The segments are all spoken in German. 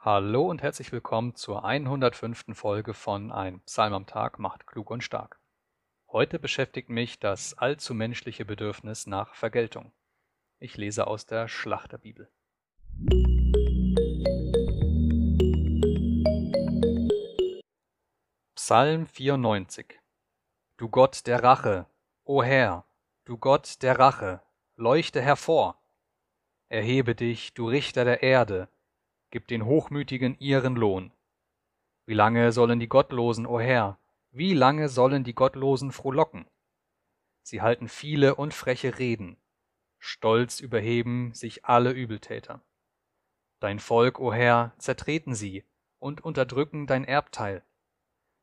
Hallo und herzlich willkommen zur 105. Folge von Ein Psalm am Tag macht klug und stark. Heute beschäftigt mich das allzu menschliche Bedürfnis nach Vergeltung. Ich lese aus der Schlachterbibel. Psalm 94 Du Gott der Rache, o Herr, du Gott der Rache, leuchte hervor. Erhebe dich, du Richter der Erde, gib den Hochmütigen ihren Lohn. Wie lange sollen die Gottlosen, o Herr, wie lange sollen die Gottlosen frohlocken? Sie halten viele und freche Reden, stolz überheben sich alle Übeltäter. Dein Volk, o Herr, zertreten sie und unterdrücken dein Erbteil.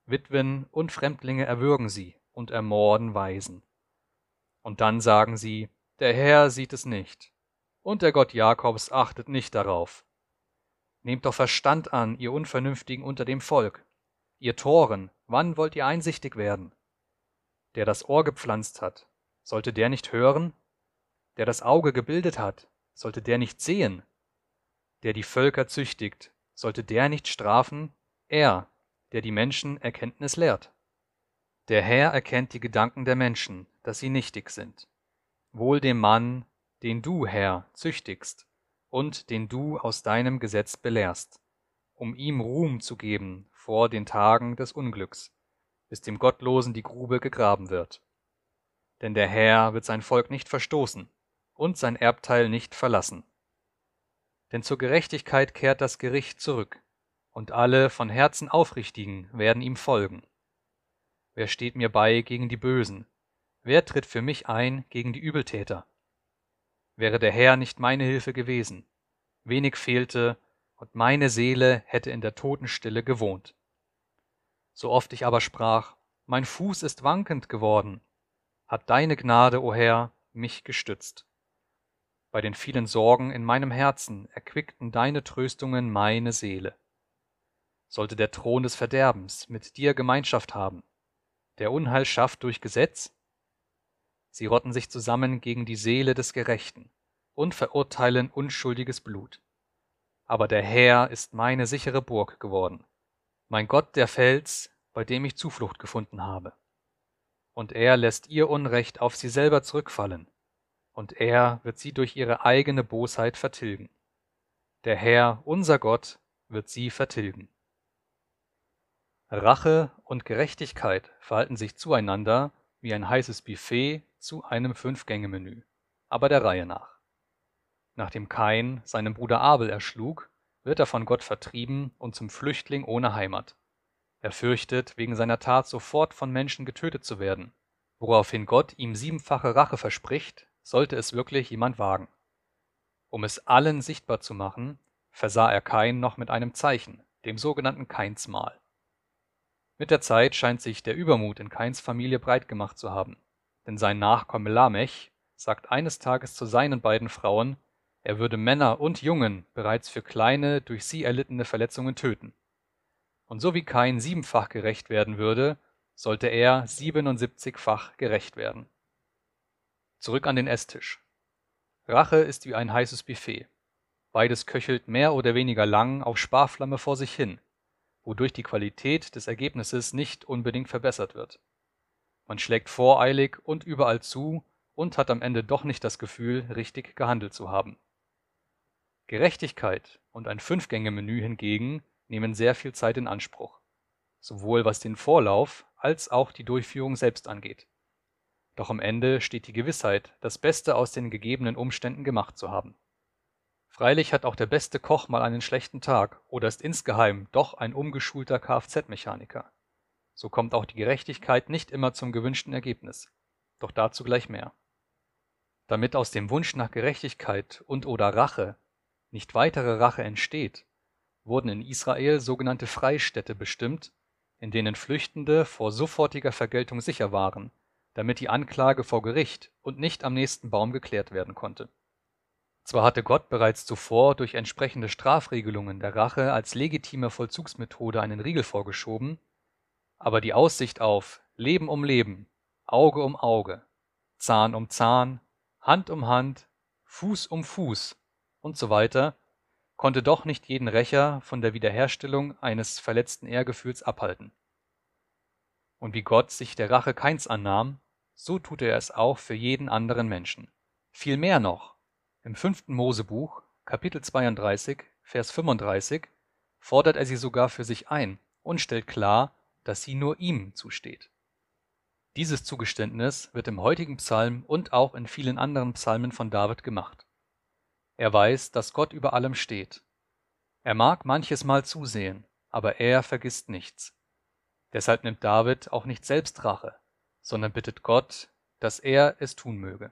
Witwen und Fremdlinge erwürgen sie und ermorden Waisen. Und dann sagen sie, der Herr sieht es nicht, und der Gott Jakobs achtet nicht darauf. Nehmt doch Verstand an, ihr Unvernünftigen unter dem Volk. Ihr Toren, wann wollt ihr einsichtig werden? Der das Ohr gepflanzt hat, sollte der nicht hören? Der das Auge gebildet hat, sollte der nicht sehen? Der die Völker züchtigt, sollte der nicht strafen? Er, der die Menschen Erkenntnis lehrt. Der Herr erkennt die Gedanken der Menschen, dass sie nichtig sind. Wohl dem Mann, den du, Herr, züchtigst, und den du aus deinem Gesetz belehrst, um ihm Ruhm zu geben vor den Tagen des Unglücks, bis dem Gottlosen die Grube gegraben wird. Denn der Herr wird sein Volk nicht verstoßen und sein Erbteil nicht verlassen. Denn zur Gerechtigkeit kehrt das Gericht zurück, und alle von Herzen Aufrichtigen werden ihm folgen. Wer steht mir bei gegen die Bösen? Wer tritt für mich ein gegen die Übeltäter? Wäre der Herr nicht meine Hilfe gewesen. Wenig fehlte, und meine Seele hätte in der Totenstille gewohnt. So oft ich aber sprach, mein Fuß ist wankend geworden, hat deine Gnade, o Herr, mich gestützt. Bei den vielen Sorgen in meinem Herzen erquickten deine Tröstungen meine Seele. Sollte der Thron des Verderbens mit dir Gemeinschaft haben, der Unheil schafft durch Gesetz? Sie rotten sich zusammen gegen die Seele des Gerechten und verurteilen unschuldiges Blut. Aber der Herr ist meine sichere Burg geworden, mein Gott der Fels, bei dem ich Zuflucht gefunden habe. Und er lässt ihr Unrecht auf sie selber zurückfallen, und er wird sie durch ihre eigene Bosheit vertilgen. Der Herr, unser Gott, wird sie vertilgen. Rache und Gerechtigkeit verhalten sich zueinander wie ein heißes Buffet zu einem Fünf-Gänge-Menü, aber der Reihe nach. Nachdem Kain seinen Bruder Abel erschlug, wird er von Gott vertrieben und zum Flüchtling ohne Heimat. Er fürchtet, wegen seiner Tat sofort von Menschen getötet zu werden, woraufhin Gott ihm siebenfache Rache verspricht, sollte es wirklich jemand wagen. Um es allen sichtbar zu machen, versah er Kain noch mit einem Zeichen, dem sogenannten Kainsmal. Mit der Zeit scheint sich der Übermut in Kains Familie breit gemacht zu haben denn sein Nachkomme Lamech sagt eines Tages zu seinen beiden Frauen, er würde Männer und Jungen bereits für kleine, durch sie erlittene Verletzungen töten. Und so wie Kain siebenfach gerecht werden würde, sollte er siebenundsiebzigfach gerecht werden. Zurück an den Esstisch. Rache ist wie ein heißes Buffet. Beides köchelt mehr oder weniger lang auf Sparflamme vor sich hin, wodurch die Qualität des Ergebnisses nicht unbedingt verbessert wird. Man schlägt voreilig und überall zu und hat am Ende doch nicht das Gefühl, richtig gehandelt zu haben. Gerechtigkeit und ein Fünf-Gänge-Menü hingegen nehmen sehr viel Zeit in Anspruch, sowohl was den Vorlauf als auch die Durchführung selbst angeht. Doch am Ende steht die Gewissheit, das Beste aus den gegebenen Umständen gemacht zu haben. Freilich hat auch der beste Koch mal einen schlechten Tag oder ist insgeheim doch ein umgeschulter Kfz-Mechaniker. So kommt auch die Gerechtigkeit nicht immer zum gewünschten Ergebnis. Doch dazu gleich mehr. Damit aus dem Wunsch nach Gerechtigkeit und oder Rache nicht weitere Rache entsteht, wurden in Israel sogenannte Freistädte bestimmt, in denen Flüchtende vor sofortiger Vergeltung sicher waren, damit die Anklage vor Gericht und nicht am nächsten Baum geklärt werden konnte. Zwar hatte Gott bereits zuvor durch entsprechende Strafregelungen der Rache als legitime Vollzugsmethode einen Riegel vorgeschoben, aber die Aussicht auf Leben um Leben, Auge um Auge, Zahn um Zahn, Hand um Hand, Fuß um Fuß und so weiter konnte doch nicht jeden Rächer von der Wiederherstellung eines verletzten Ehrgefühls abhalten. Und wie Gott sich der Rache Keins annahm, so tut er es auch für jeden anderen Menschen. Viel mehr noch. Im fünften Mosebuch, Kapitel 32, Vers 35, fordert er sie sogar für sich ein und stellt klar, dass sie nur ihm zusteht. Dieses Zugeständnis wird im heutigen Psalm und auch in vielen anderen Psalmen von David gemacht. Er weiß, dass Gott über allem steht. Er mag manches Mal zusehen, aber er vergisst nichts. Deshalb nimmt David auch nicht selbst Rache, sondern bittet Gott, dass er es tun möge.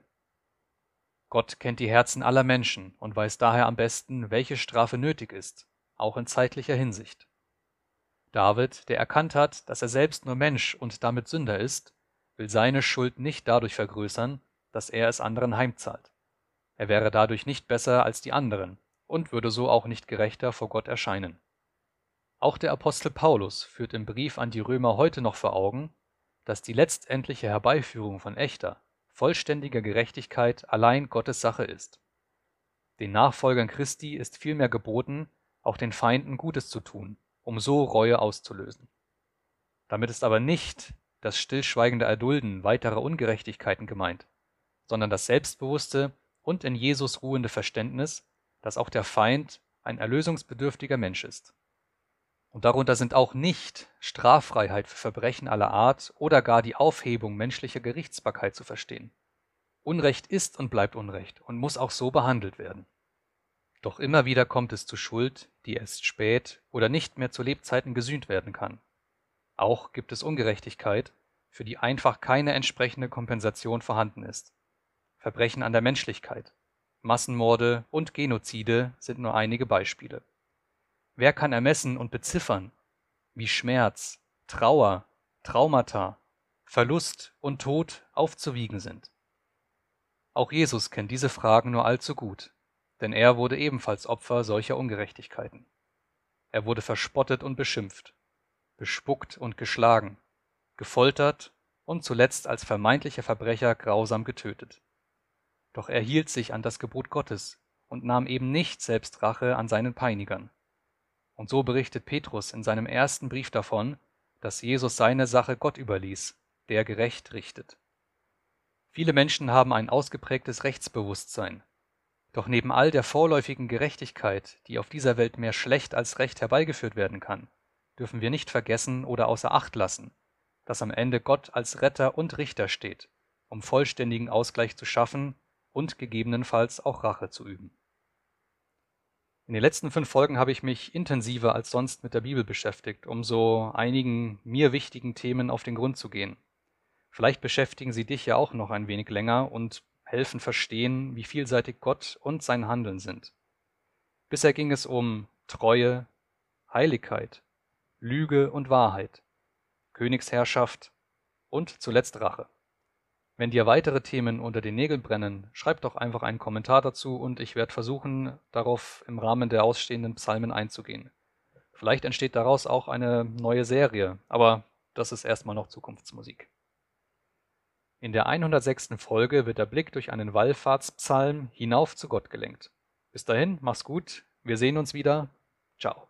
Gott kennt die Herzen aller Menschen und weiß daher am besten, welche Strafe nötig ist, auch in zeitlicher Hinsicht. David, der erkannt hat, dass er selbst nur Mensch und damit Sünder ist, will seine Schuld nicht dadurch vergrößern, dass er es anderen heimzahlt. Er wäre dadurch nicht besser als die anderen und würde so auch nicht gerechter vor Gott erscheinen. Auch der Apostel Paulus führt im Brief an die Römer heute noch vor Augen, dass die letztendliche Herbeiführung von echter, vollständiger Gerechtigkeit allein Gottes Sache ist. Den Nachfolgern Christi ist vielmehr geboten, auch den Feinden Gutes zu tun, um so Reue auszulösen. Damit ist aber nicht das stillschweigende Erdulden weiterer Ungerechtigkeiten gemeint, sondern das selbstbewusste und in Jesus ruhende Verständnis, dass auch der Feind ein erlösungsbedürftiger Mensch ist. Und darunter sind auch nicht Straffreiheit für Verbrechen aller Art oder gar die Aufhebung menschlicher Gerichtsbarkeit zu verstehen. Unrecht ist und bleibt Unrecht und muss auch so behandelt werden. Doch immer wieder kommt es zu Schuld, die erst spät oder nicht mehr zu Lebzeiten gesühnt werden kann. Auch gibt es Ungerechtigkeit, für die einfach keine entsprechende Kompensation vorhanden ist. Verbrechen an der Menschlichkeit, Massenmorde und Genozide sind nur einige Beispiele. Wer kann ermessen und beziffern, wie Schmerz, Trauer, Traumata, Verlust und Tod aufzuwiegen sind? Auch Jesus kennt diese Fragen nur allzu gut, denn er wurde ebenfalls Opfer solcher Ungerechtigkeiten. Er wurde verspottet und beschimpft, bespuckt und geschlagen, gefoltert und zuletzt als vermeintlicher Verbrecher grausam getötet. Doch er hielt sich an das Gebot Gottes und nahm eben nicht selbst Rache an seinen Peinigern. Und so berichtet Petrus in seinem ersten Brief davon, dass Jesus seine Sache Gott überließ, der gerecht richtet. Viele Menschen haben ein ausgeprägtes Rechtsbewusstsein. Doch neben all der vorläufigen Gerechtigkeit, die auf dieser Welt mehr schlecht als recht herbeigeführt werden kann, dürfen wir nicht vergessen oder außer Acht lassen, dass am Ende Gott als Retter und Richter steht, um vollständigen Ausgleich zu schaffen und gegebenenfalls auch Rache zu üben. In den letzten fünf Folgen habe ich mich intensiver als sonst mit der Bibel beschäftigt, um so einigen mir wichtigen Themen auf den Grund zu gehen. Vielleicht beschäftigen sie dich ja auch noch ein wenig länger und helfen verstehen, wie vielseitig Gott und sein Handeln sind. Bisher ging es um Treue, Heiligkeit, Lüge und Wahrheit, Königsherrschaft und zuletzt Rache. Wenn dir weitere Themen unter den Nägeln brennen, schreib doch einfach einen Kommentar dazu und ich werde versuchen, darauf im Rahmen der ausstehenden Psalmen einzugehen. Vielleicht entsteht daraus auch eine neue Serie, aber das ist erstmal noch Zukunftsmusik. In der 106. Folge wird der Blick durch einen Wallfahrtspsalm hinauf zu Gott gelenkt. Bis dahin, mach's gut, wir sehen uns wieder. Ciao.